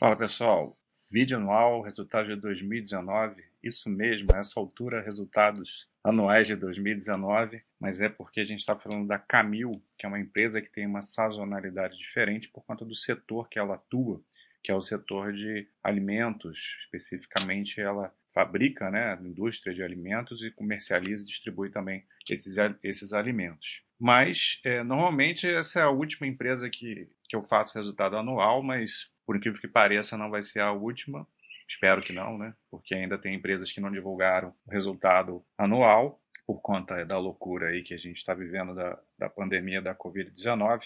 Fala pessoal, vídeo anual, resultado de 2019, isso mesmo, essa altura, resultados anuais de 2019, mas é porque a gente está falando da Camil, que é uma empresa que tem uma sazonalidade diferente por conta do setor que ela atua, que é o setor de alimentos, especificamente ela fabrica, né, indústria de alimentos e comercializa e distribui também esses, esses alimentos. Mas, é, normalmente, essa é a última empresa que, que eu faço resultado anual, mas por incrível que pareça, não vai ser a última. Espero que não, né? Porque ainda tem empresas que não divulgaram o resultado anual por conta da loucura aí que a gente está vivendo da, da pandemia da Covid-19.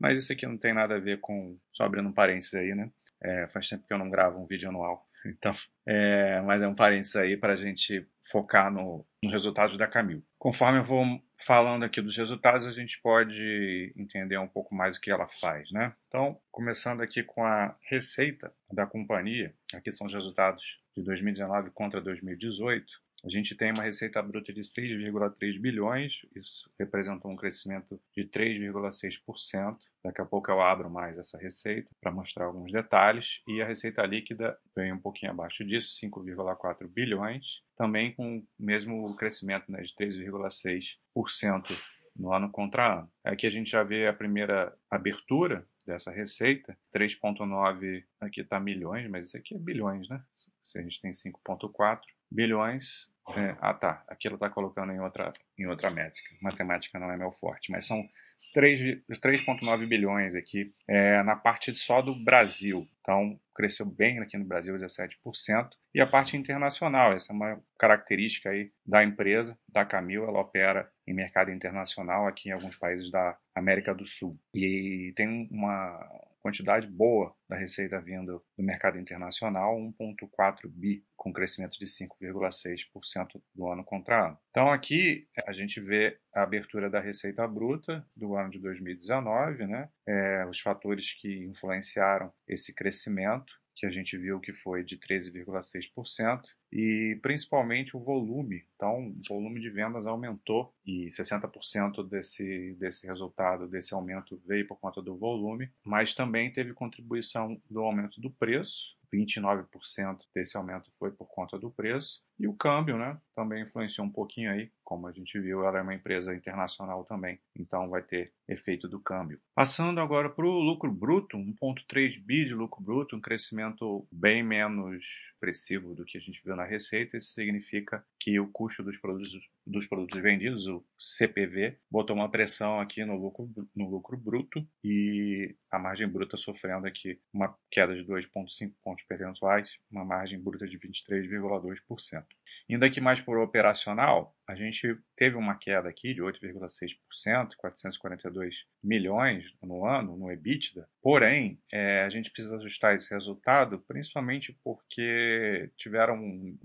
Mas isso aqui não tem nada a ver com. Só abrindo um parênteses aí, né? É, faz tempo que eu não gravo um vídeo anual. Então, é, mas é um parênteses aí para a gente focar no, no resultados da Camil. Conforme eu vou falando aqui dos resultados, a gente pode entender um pouco mais o que ela faz, né? Então, começando aqui com a receita da companhia, aqui são os resultados de 2019 contra 2018. A gente tem uma receita bruta de 6,3 bilhões, isso representou um crescimento de 3,6%. Daqui a pouco eu abro mais essa receita para mostrar alguns detalhes. E a receita líquida vem um pouquinho abaixo disso, 5,4 bilhões, também com o mesmo crescimento né, de 3,6% no ano contra ano. Aqui a gente já vê a primeira abertura dessa receita, 3,9 aqui está milhões, mas isso aqui é bilhões, né? Se a gente tem 5,4 bilhões, é, ah tá, aqui ela está colocando em outra, em outra métrica. Matemática não é meu forte, mas são 3,9 bilhões aqui é, na parte só do Brasil. Então, cresceu bem aqui no Brasil, 17%. E a parte internacional, essa é uma característica aí da empresa, da Camil, ela opera em mercado internacional aqui em alguns países da América do Sul. E tem uma quantidade boa da receita vindo do mercado internacional, 1,4 bi, com crescimento de 5,6% do ano contra ano. Então aqui a gente vê a abertura da receita bruta do ano de 2019, né? É, os fatores que influenciaram esse crescimento que a gente viu que foi de 13,6%, e principalmente o volume. Então, o volume de vendas aumentou e 60% desse, desse resultado, desse aumento, veio por conta do volume, mas também teve contribuição do aumento do preço, 29% desse aumento foi por conta do preço. E o câmbio, né, também influenciou um pouquinho aí, como a gente viu, ela é uma empresa internacional também, então vai ter efeito do câmbio. Passando agora para o lucro bruto, 1,3 bi de lucro bruto, um crescimento bem menos expressivo do que a gente viu na receita. Isso significa que o custo dos produtos, dos produtos vendidos, o CPV, botou uma pressão aqui no lucro, no lucro bruto e a margem bruta sofrendo aqui uma queda de 2,5 pontos percentuais, uma margem bruta de 23,2%. Indo aqui mais por operacional, a gente teve uma queda aqui de 8,6%, 442 milhões no ano, no EBITDA. Porém, é, a gente precisa ajustar esse resultado, principalmente porque tiveram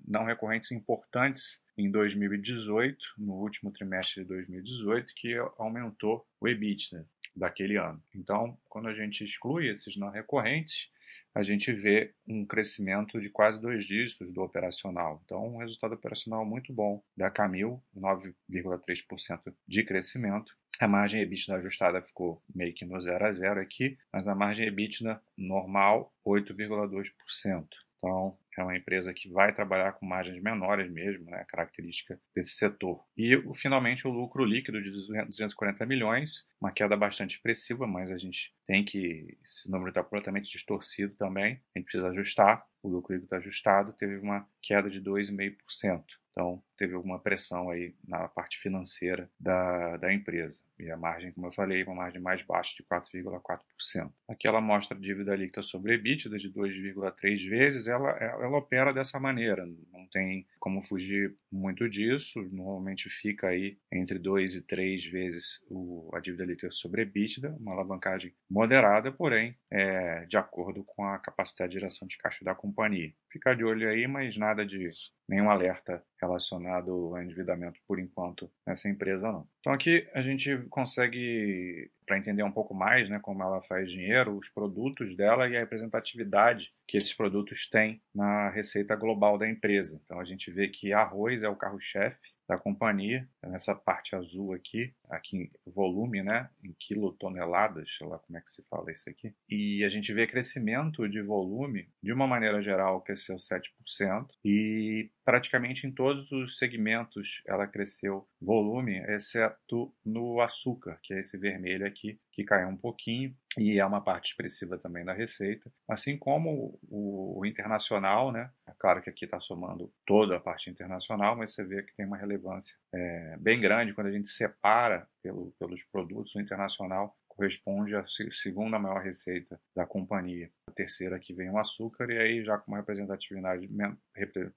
não recorrentes importantes em 2018, no último trimestre de 2018, que aumentou o EBITDA daquele ano. Então, quando a gente exclui esses não recorrentes, a gente vê um crescimento de quase dois dígitos do operacional. Então, um resultado operacional muito bom da Camil, 9,3% de crescimento. A margem EBITDA ajustada ficou meio que no 0 a 0 aqui, mas a margem EBITDA normal, 8,2%. Então, é uma empresa que vai trabalhar com margens menores mesmo, né, característica desse setor. E, finalmente, o lucro líquido de 240 milhões, uma queda bastante expressiva, mas a gente tem que, esse número está completamente distorcido também, a gente precisa ajustar, o lucro líquido está ajustado, teve uma queda de 2,5%. Então, teve alguma pressão aí na parte financeira da, da empresa. E a margem, como eu falei, uma margem mais baixa de 4,4%. Aqui ela mostra a dívida líquida sobre EBITDA de 2,3 vezes. Ela, ela opera dessa maneira, não tem como fugir muito disso. Normalmente fica aí entre 2 e 3 vezes o, a dívida líquida sobre EBITDA, uma alavancagem moderada, porém é, de acordo com a capacidade de geração de caixa da companhia. Ficar de olho aí, mas nada de nenhum alerta relacionado ao endividamento por enquanto nessa empresa não. Então aqui a gente consegue para entender um pouco mais, né, como ela faz dinheiro, os produtos dela e a representatividade que esses produtos têm na receita global da empresa. Então a gente vê que arroz é o carro-chefe da companhia, nessa parte azul aqui, aqui volume, né, em quilotoneladas, sei lá como é que se fala isso aqui, e a gente vê crescimento de volume, de uma maneira geral, cresceu 7%, e praticamente em todos os segmentos ela cresceu volume, exceto no açúcar, que é esse vermelho aqui, que caiu um pouquinho e é uma parte expressiva também da receita, assim como o, o internacional, né? É claro que aqui está somando toda a parte internacional, mas você vê que tem uma relevância é, bem grande quando a gente separa pelo, pelos produtos. O internacional corresponde à segunda maior receita da companhia. A terceira que vem o açúcar e aí já com uma representatividade,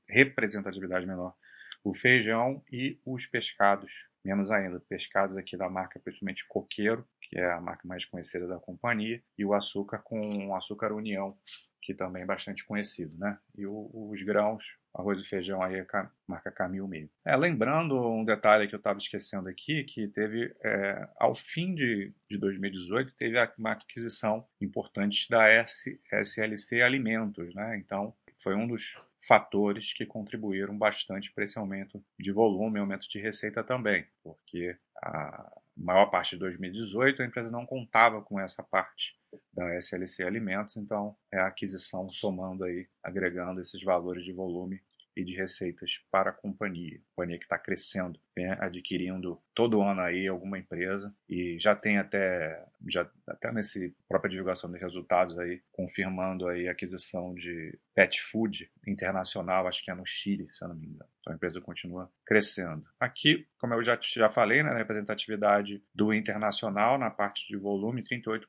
representatividade menor o feijão e os pescados, menos ainda, pescados aqui da marca principalmente Coqueiro, que é a marca mais conhecida da companhia, e o açúcar com o açúcar União, que também é bastante conhecido, né? E o, os grãos, arroz e feijão aí, a marca Camil mesmo. É, lembrando um detalhe que eu estava esquecendo aqui, que teve, é, ao fim de, de 2018, teve uma aquisição importante da S, SLC Alimentos, né? Então, foi um dos fatores que contribuíram bastante para esse aumento de volume aumento de receita também, porque a maior parte de 2018 a empresa não contava com essa parte da SLC Alimentos, então é a aquisição somando aí, agregando esses valores de volume e de receitas para a companhia. A companhia que está crescendo, adquirindo todo ano aí alguma empresa e já tem até, já, até nesse própria divulgação de resultados aí, confirmando aí a aquisição de pet food internacional, acho que é no Chile, se eu não me engano. Então a empresa continua crescendo. Aqui, como eu já, já falei, né, na representatividade do internacional, na parte de volume, 38%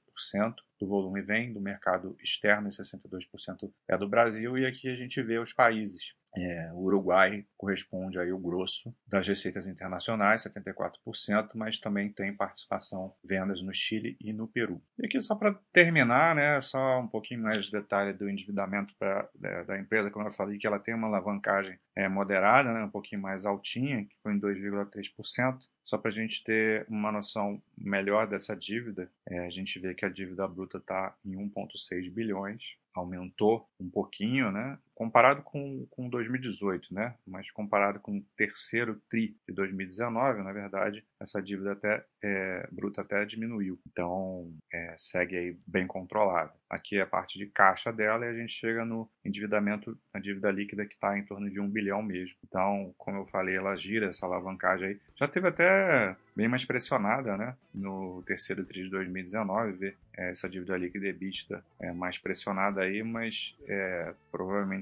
do volume vem do mercado externo e 62% é do Brasil. E aqui a gente vê os países é, o Uruguai corresponde aí o grosso das receitas internacionais, 74%, mas também tem participação vendas no Chile e no Peru. E aqui só para terminar, né, só um pouquinho mais de detalhe do endividamento pra, da, da, empresa, como eu falei que ela tem uma alavancagem é, moderada, né, um pouquinho mais altinha, que foi em 2,3%. Só para a gente ter uma noção melhor dessa dívida, é, a gente vê que a dívida bruta está em 1,6 bilhões, aumentou um pouquinho, né? Comparado com, com 2018, né? Mas comparado com o terceiro TRI de 2019, na verdade, essa dívida até é, bruta até diminuiu. Então, é, segue aí bem controlada. Aqui é a parte de caixa dela e a gente chega no endividamento, a dívida líquida que está em torno de um bilhão mesmo. Então, como eu falei, ela gira essa alavancagem aí. Já teve até bem mais pressionada, né? No terceiro TRI de 2019, ver é, essa dívida líquida EBITDA é mais pressionada aí, mas é,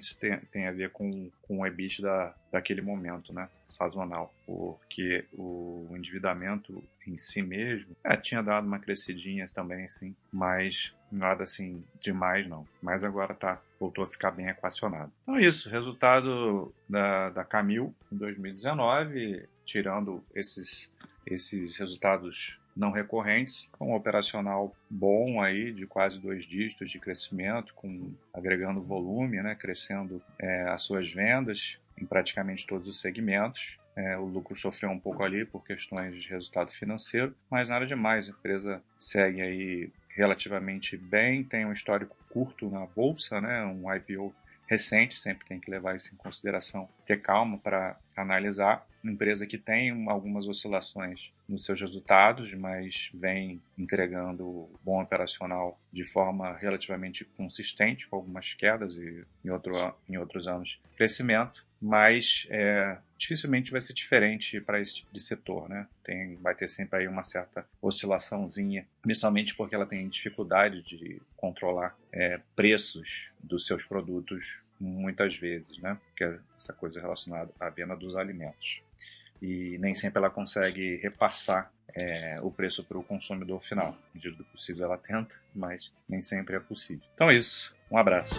provavelmente tem, tem a ver com, com o EBITDA daquele momento, né? Sazonal, porque o endividamento em si mesmo é, tinha dado uma crescidinha também, sim, mas nada assim demais não. Mas agora tá voltou a ficar bem equacionado. Então é isso, resultado da, da Camil em 2019, tirando esses esses resultados não recorrentes, com um operacional bom aí de quase dois dígitos de crescimento, com agregando volume, né, crescendo é, as suas vendas em praticamente todos os segmentos. É, o lucro sofreu um pouco ali por questões de resultado financeiro, mas nada demais. A empresa segue aí relativamente bem, tem um histórico curto na bolsa, né, um IPO recente, sempre tem que levar isso em consideração, ter calma para analisar. Uma empresa que tem algumas oscilações nos seus resultados, mas vem entregando bom operacional de forma relativamente consistente, com algumas quedas e em, outro, em outros anos crescimento, mas é, dificilmente vai ser diferente para esse tipo de setor, né? Tem, vai ter sempre aí uma certa oscilaçãozinha, principalmente porque ela tem dificuldade de controlar é, preços dos seus produtos muitas vezes, né? Que é essa coisa relacionada à venda dos alimentos. E nem sempre ela consegue repassar é, o preço para o consumidor final. Na medida do possível ela tenta, mas nem sempre é possível. Então é isso. Um abraço.